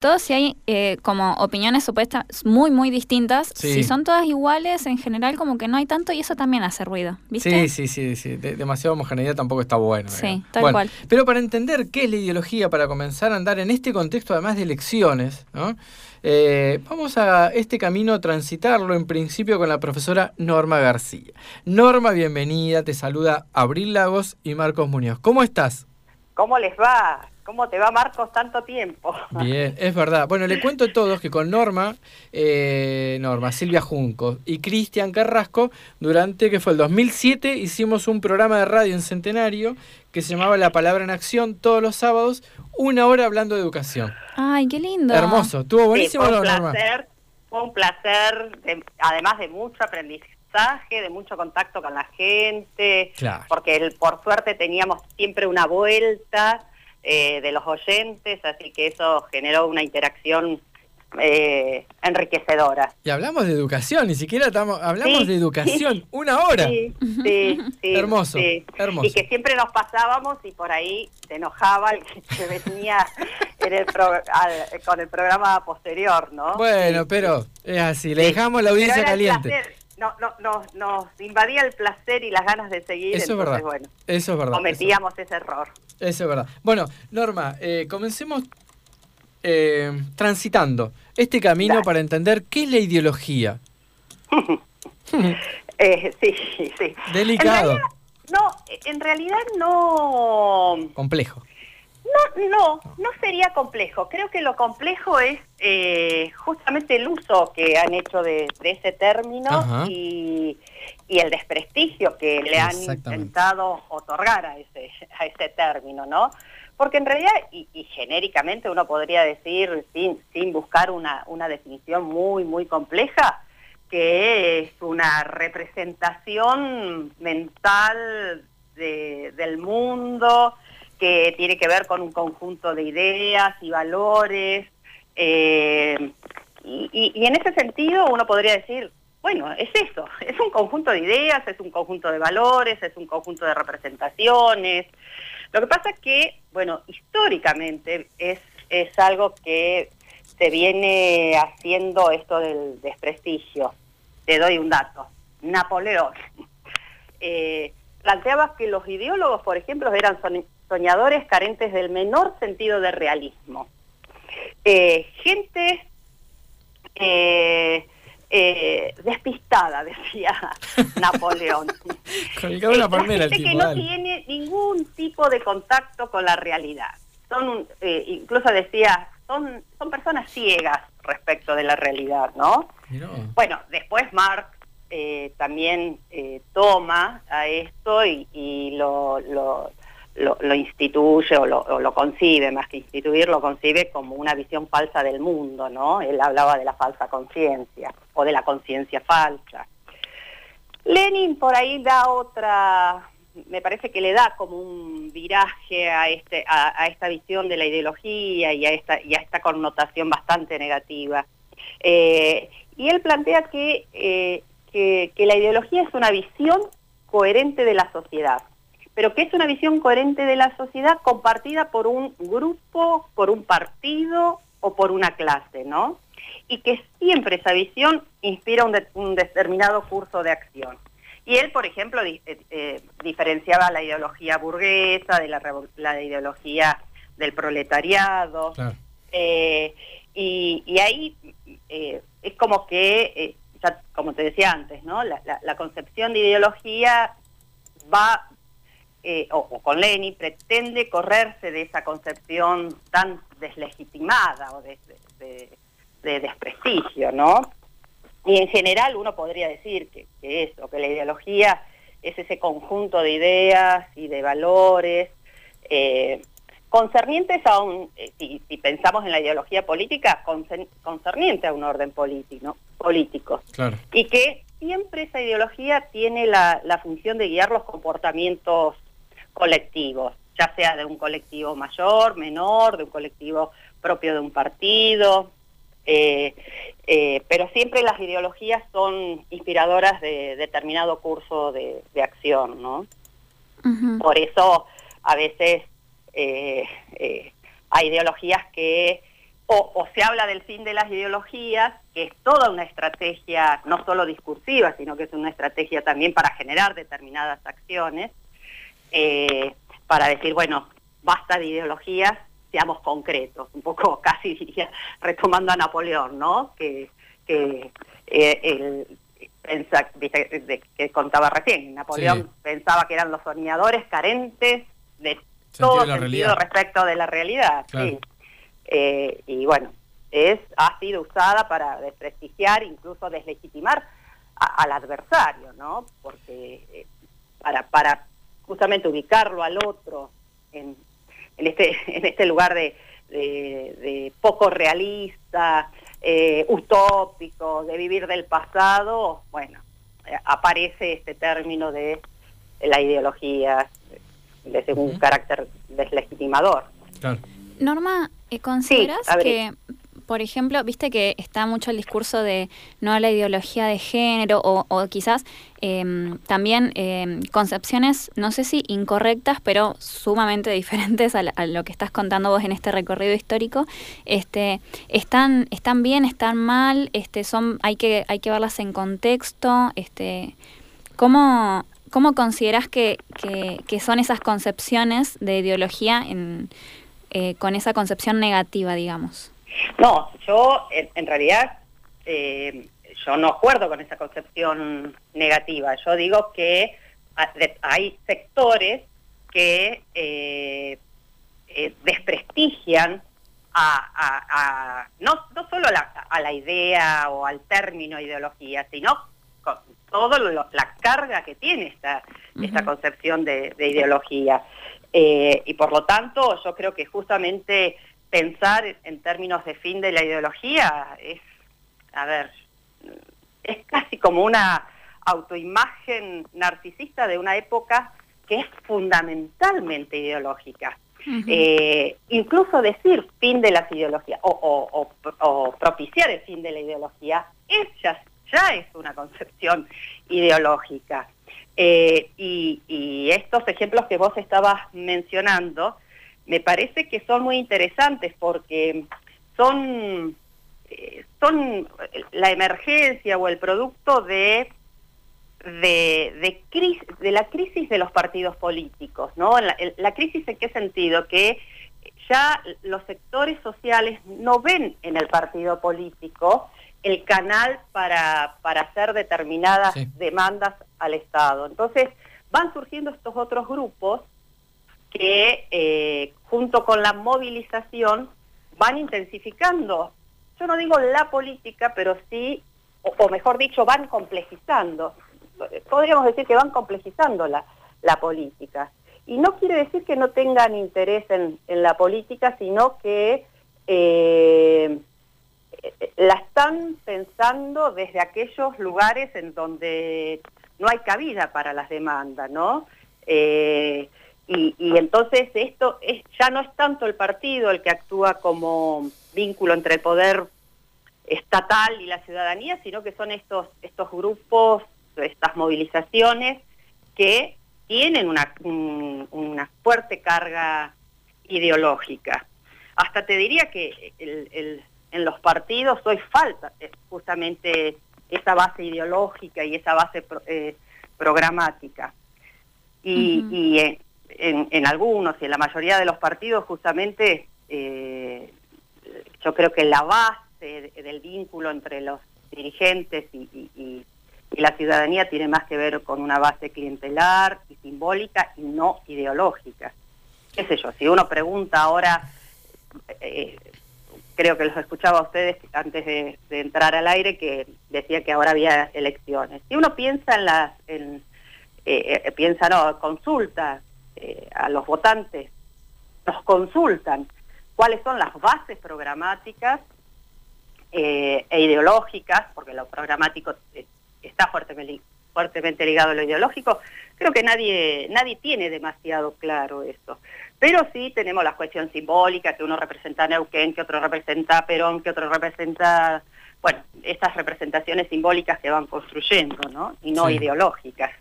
todo si hay eh, como opiniones supuestas muy, muy distintas, Sí. si son todas iguales, en general como que no hay tanto y eso también hace ruido, ¿viste? Sí, sí, sí, sí. De- demasiada homogeneidad tampoco está bueno. Sí, digamos. tal Bueno, cual. Pero para entender qué es la ideología, para comenzar a andar en este contexto, además de elecciones, ¿no? Eh, vamos a este camino a transitarlo en principio con la profesora Norma García. Norma, bienvenida, te saluda Abril Lagos y Marcos Muñoz. ¿Cómo estás? ¿Cómo les va? ¿Cómo te va, Marcos, tanto tiempo? Bien, es verdad. Bueno, le cuento a todos que con Norma, eh, Norma, Silvia Junco y Cristian Carrasco, durante que fue el 2007, hicimos un programa de radio en Centenario que se llamaba La Palabra en Acción todos los sábados, una hora hablando de educación. Ay, qué lindo. Hermoso, estuvo buenísimo, Sí, ¿no, fue un Norma? placer, fue un placer, de- además de mucho aprendizaje, de mucho contacto con la gente, Claro. porque el- por suerte teníamos siempre una vuelta eh, de los oyentes, así que eso generó una interacción eh, enriquecedora. Y hablamos de educación, ni siquiera estamos, hablamos Sí, de educación, una hora. Sí, sí, sí, Hermoso, hermoso. Y que siempre nos pasábamos y por ahí se enojaba el que se venía en el pro- al- con el programa posterior, ¿no? Bueno, pero es así, le dejamos la audiencia caliente. placer, No, no, no, nos invadía el placer y las ganas de seguir, Eso es entonces, verdad. bueno, Eso es verdad. eso- cometíamos ese error. Eso es verdad. Bueno, Norma, eh, comencemos eh, transitando este camino Dale. para entender qué es la ideología. Eh, sí, sí. Delicado. En realidad, no, en realidad no... Complejo. No, no, no sería complejo. Creo que lo complejo es eh, justamente el uso que han hecho de, de ese término y, y el desprestigio que le han intentado otorgar a ese, a ese término, ¿no? Porque en realidad, y, y genéricamente uno podría decir, sin, sin buscar una, una definición muy, muy compleja, que es una representación mental de- del mundo, que tiene que ver con un conjunto de ideas y valores. eh, y, en ese sentido uno podría decir, bueno, es eso, es un conjunto de ideas, es un conjunto de valores, es un conjunto de representaciones. Lo que pasa es que, bueno, históricamente es, es algo que se viene haciendo esto del desprestigio. Te doy un dato. Napoleón eh, planteaba que los ideólogos, por ejemplo, eran soñadores carentes del menor sentido de realismo. Eh, gente eh, eh, despistada, decía Napoleón. El gente tipo. que no tiene ningún tipo de contacto con la realidad. Son, un- incluso decía, son, son personas ciegas respecto de la realidad, ¿no? Bueno, después Marx eh, también eh, toma a esto y, y lo, lo, lo- instituye o lo, concibe, más que instituir, lo concibe como una visión falsa del mundo, ¿no? Él hablaba de la falsa conciencia o de la conciencia falsa. Lenin por ahí da otra, me parece que le da como un viraje a, este, esta visión de la ideología y a esta, connotación bastante negativa. Eh, y él plantea eh, que la ideología es una visión coherente de la sociedad, pero que es una visión coherente de la sociedad compartida por un grupo, por un partido o por una clase, ¿no? Y que siempre esa visión inspira un, de- un determinado curso de acción. Y él, por ejemplo, di- eh, eh, diferenciaba la ideología burguesa de la, la ideología del proletariado, Claro. eh, y, y ahí eh, es como que, ya como te decía antes, ¿no? La, la- la concepción de ideología va, eh, o, o con Lenin, pretende correrse de esa concepción tan deslegitimada o de, de- de- de desprestigio, ¿no? Y en general uno podría decir que, que eso, que la ideología es ese conjunto de ideas y de valores eh, concernientes a un, eh, si, si pensamos en la ideología política, concern- concerniente a un orden político, ¿no? político. Claro. Y que siempre esa ideología tiene la, la función de guiar los comportamientos colectivos, ya sea de un colectivo mayor, menor, de un colectivo propio de un partido, eh, eh, pero siempre las ideologías son inspiradoras de determinado curso de, de acción, ¿no? Por eso a veces eh, eh, hay ideologías que o, se habla del fin de las ideologías, que es toda una estrategia, no solo discursiva, sino que es una estrategia también para generar determinadas acciones, eh, para decir, bueno, basta de ideologías, seamos concretos, un poco casi diría, retomando a Napoleón, ¿no? Que, que eh, que contaba recién, Napoleón pensaba que eran los soñadores carentes de todo sentido respecto de la realidad. Sí. Eh, y bueno, es, ha sido usada para desprestigiar, incluso deslegitimar al adversario, ¿no? Porque eh, para, para justamente ubicarlo al otro en, en, este, en este lugar de, de, poco realista, eh, utópico, de vivir del pasado, bueno, aparece este término de la ideología de un carácter deslegitimador. Norma, ¿consideras que, por ejemplo, viste que está mucho el discurso de no a la ideología de género o, quizás em, también em, concepciones, no sé si incorrectas, pero sumamente diferentes a, lo que estás contando vos en este recorrido histórico, este, están, están bien, están mal, este, son, hay que, hay que verlas en contexto, este, ¿cómo, cómo consideras que, que son esas concepciones de ideología en eh, con esa concepción negativa, digamos? No, yo en, realidad eh, yo no acuerdo con esa concepción negativa. Yo digo que hay sectores que eh, desprestigian a, no, no solo a la idea o al término ideología, sino con toda la carga que tiene esta, esta concepción de ideología. Eh, y por lo tanto, yo creo que justamente pensar en términos de fin de la ideología es, a ver, es casi como una autoimagen narcisista de una época que es fundamentalmente ideológica. Eh, incluso decir fin de las ideologías o, propiciar el fin de la ideología es ya, ya es una concepción ideológica. Eh, y, estos ejemplos que vos estabas mencionando, me parece que son muy interesantes porque son, eh, son la emergencia o el producto de, de, de, la crisis de los partidos políticos. ¿no? la crisis en qué sentido? Que ya los sectores sociales no ven en el partido político el canal para, para hacer determinadas demandas al Estado. Entonces, van surgiendo estos otros grupos que, eh, junto con la movilización, van intensificando, yo no digo la política, pero sí, o, mejor dicho, van complejizando. Podríamos decir que van complejizando la, la política. Y no quiere decir que no tengan interés en, en la política, sino que eh, la están pensando desde aquellos lugares en donde no hay cabida para las demandas, ¿no? Eh, y, entonces esto es, ya no es tanto el partido el que actúa como vínculo entre el poder estatal y la ciudadanía, sino que son estos, estos grupos, estas movilizaciones que tienen una, una fuerte carga ideológica. Hasta te diría que el, en los partidos hoy falta justamente esa base ideológica y esa base eh, programática. Y, en, algunos y en la mayoría de los partidos justamente eh, yo creo que la base del vínculo entre los dirigentes y, la ciudadanía tiene más que ver con una base clientelar y simbólica y no ideológica. ¿Qué sé yo? Si uno pregunta ahora, eh, creo que los escuchaba a ustedes antes de, entrar al aire, que decía que ahora había elecciones. Si uno piensa en las, en, eh, eh, piensa, no, consulta eh, a los votantes, nos consultan cuáles son las bases programáticas e ideológicas, porque lo programático está fuertemente, fuertemente ligado a lo ideológico, creo que nadie, nadie tiene demasiado claro eso. Pero sí tenemos la cuestión simbólica, que uno representa a Neuquén, que otro representa a Perón, que otro representa, bueno, estas representaciones simbólicas que van construyendo, ¿no? Y no ideológicas.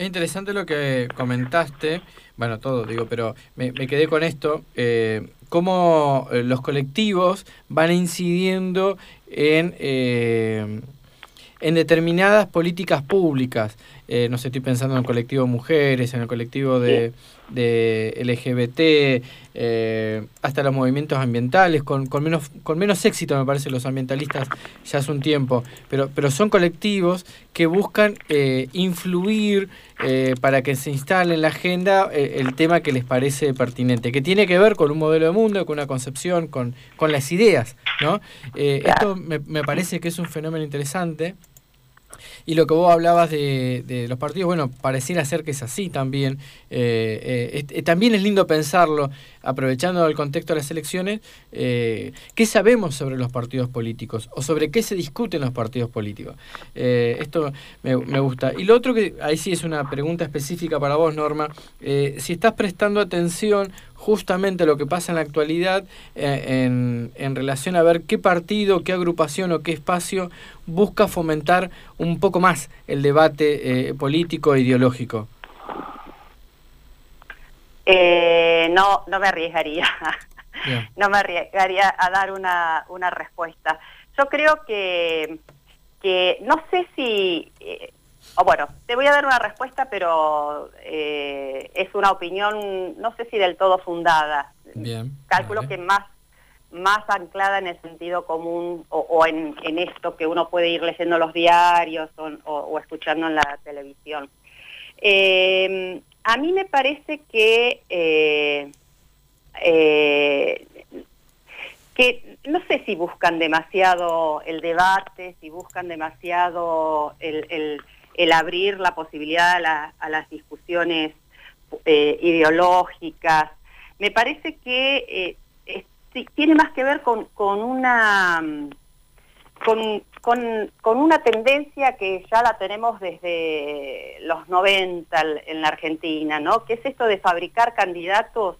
Es interesante lo que comentaste, bueno, todo digo, pero me, quedé con esto, eh, cómo eh, los colectivos van incidiendo en, eh, en determinadas políticas públicas. Eh, no sé, estoy pensando en el colectivo mujeres, en el colectivo de, de LGBT, eh, hasta los movimientos ambientales, con, con, menos, con menos éxito me parece los ambientalistas ya hace un tiempo, pero, pero son colectivos que buscan eh, influir para que se instale en la agenda el tema que les parece pertinente, que tiene que ver con un modelo de mundo, con una concepción, con, con las ideas. ¿no? Esto me, me parece que es un fenómeno interesante. Y lo que vos hablabas de, de, los partidos, bueno, pareciera ser que es así también. Eh, eh, también es lindo pensarlo, aprovechando el contexto de las elecciones, eh, ¿qué sabemos sobre los partidos políticos o sobre qué se discuten los partidos políticos? esto me, me, gusta. Y lo otro que, ahí sí es una pregunta específica para vos, Norma, si estás prestando atención justamente lo que pasa en la actualidad eh, en, en, relación a ver qué partido, qué agrupación o qué espacio busca fomentar un poco más el debate eh, político e ideológico. Eh, no, no me arriesgaría. no me arriesgaría a dar una, una respuesta. Yo creo que, que no sé si bueno, te voy a dar una respuesta, pero eh, es una opinión, no sé si del todo fundada. Bien. Calculo que más, más anclada en el sentido común o, en, esto que uno puede ir leyendo los diarios o, escuchando en la televisión. Eh, a mí me parece que, eh, que no sé si buscan demasiado el debate, si buscan demasiado el el abrir la posibilidad a, las discusiones eh, ideológicas. Me parece que eh, tiene más que ver con, una... Con, con, una tendencia que ya la tenemos desde los 90 en la Argentina, ¿no? Que es esto de fabricar candidatos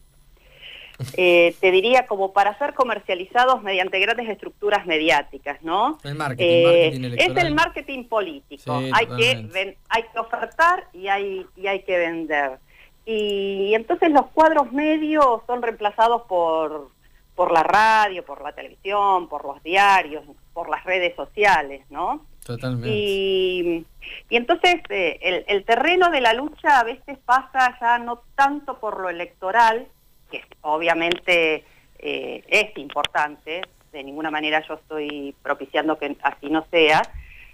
eh, te diría como para ser comercializados mediante grandes estructuras mediáticas, ¿no? El marketing, eh, es el marketing político. hay, que hay que ofertar y hay, y hay que vender. Y, entonces los cuadros medios son reemplazados por, por la radio, por la televisión, por los diarios, por las redes sociales, ¿no? Totalmente. Y, y entonces eh, el, el terreno de la lucha a veces pasa ya no tanto por lo electoral, que obviamente eh, es importante, de ninguna manera yo estoy propiciando que así no sea,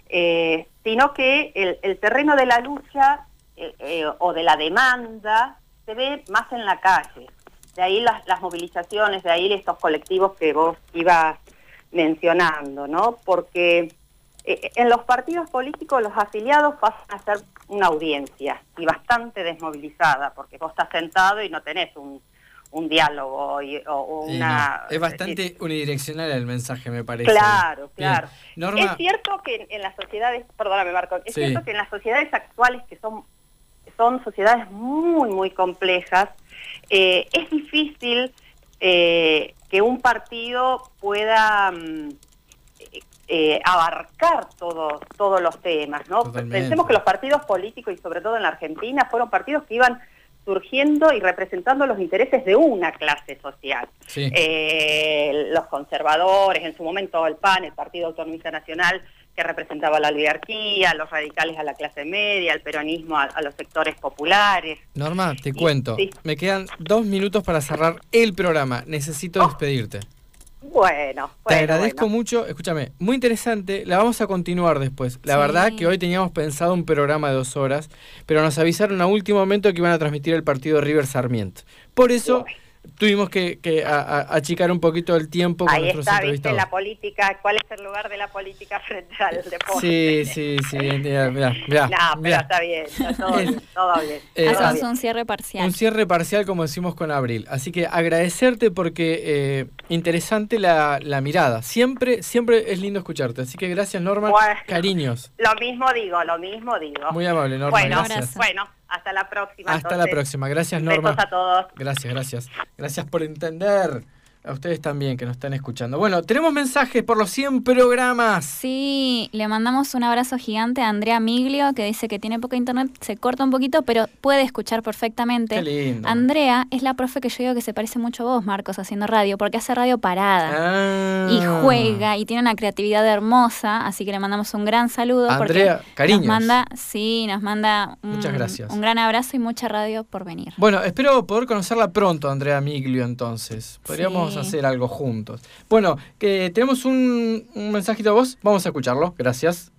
eh, sino que el, terreno de la lucha eh, o de la demanda se ve más en la calle. De ahí las, las, movilizaciones, de ahí estos colectivos que vos ibas mencionando, ¿no? Porque en los partidos políticos los afiliados pasan a ser una audiencia y bastante desmovilizada, porque vos estás sentado y no tenés un, un diálogo o, una... es bastante unidireccional el mensaje, me parece. Claro, claro. Es cierto que en, las sociedades, perdóname Marco, es cierto que en las sociedades actuales, que son, son sociedades muy, muy complejas, eh, es difícil eh, que un partido pueda... Mm, eh, abarcar todo, todos los temas, ¿no? Pensemos que los partidos políticos y sobre todo en la Argentina fueron partidos que iban surgiendo y representando los intereses de una clase social. Eh, los conservadores, en su momento el PAN, el Partido Autonomista Nacional, que representaba la oligarquía, los radicales a la clase media, el peronismo a, los sectores populares. Norma, te cuento, me quedan dos minutos para cerrar el programa, necesito oh. despedirte. Bueno, Te agradezco mucho. Escúchame, muy interesante. La vamos a continuar después. La verdad que hoy teníamos pensado un programa de dos horas, pero nos avisaron a último momento que iban a transmitir el partido River Sarmiento. Por eso tuvimos que, que achicar un poquito el tiempo con Ahí está, viste, la política, ¿cuál es el lugar de la política frente al deporte? Sí, sí, sí, mira, mira, No, pero está bien, está todo, bien, todo bien. Eh, un cierre parcial. Un cierre parcial, como decimos con Abril. Así que agradecerte porque eh, interesante la, la, mirada. Siempre, siempre es lindo escucharte. Así que gracias, Norma. Cariños. Lo mismo digo, lo mismo digo. Muy amable, Norma. Bueno, gracias. bueno. Hasta la próxima. Hasta la próxima. Gracias, Norma. Besos a todos. Gracias, gracias. Gracias por entender. A ustedes también que nos están escuchando. Bueno, tenemos mensajes por los 100 programas. Sí, le mandamos un abrazo gigante a Andrea Miglio, que dice que tiene poca internet, se corta un poquito, pero puede escuchar perfectamente. Qué lindo. Andrea es la profe que yo digo que se parece mucho a vos, Marcos, haciendo radio, porque hace radio parada. Ah. Y juega y tiene una creatividad hermosa, así que le mandamos un gran saludo. Andrea, cariños. Nos manda, sí, nos manda un, Muchas gracias. un gran abrazo y mucha radio por venir. Bueno, espero poder conocerla pronto, Andrea Miglio, entonces. Podríamos Sí. hacer algo juntos. Bueno, que tenemos un, un mensajito a vos. Vamos a escucharlo. Gracias.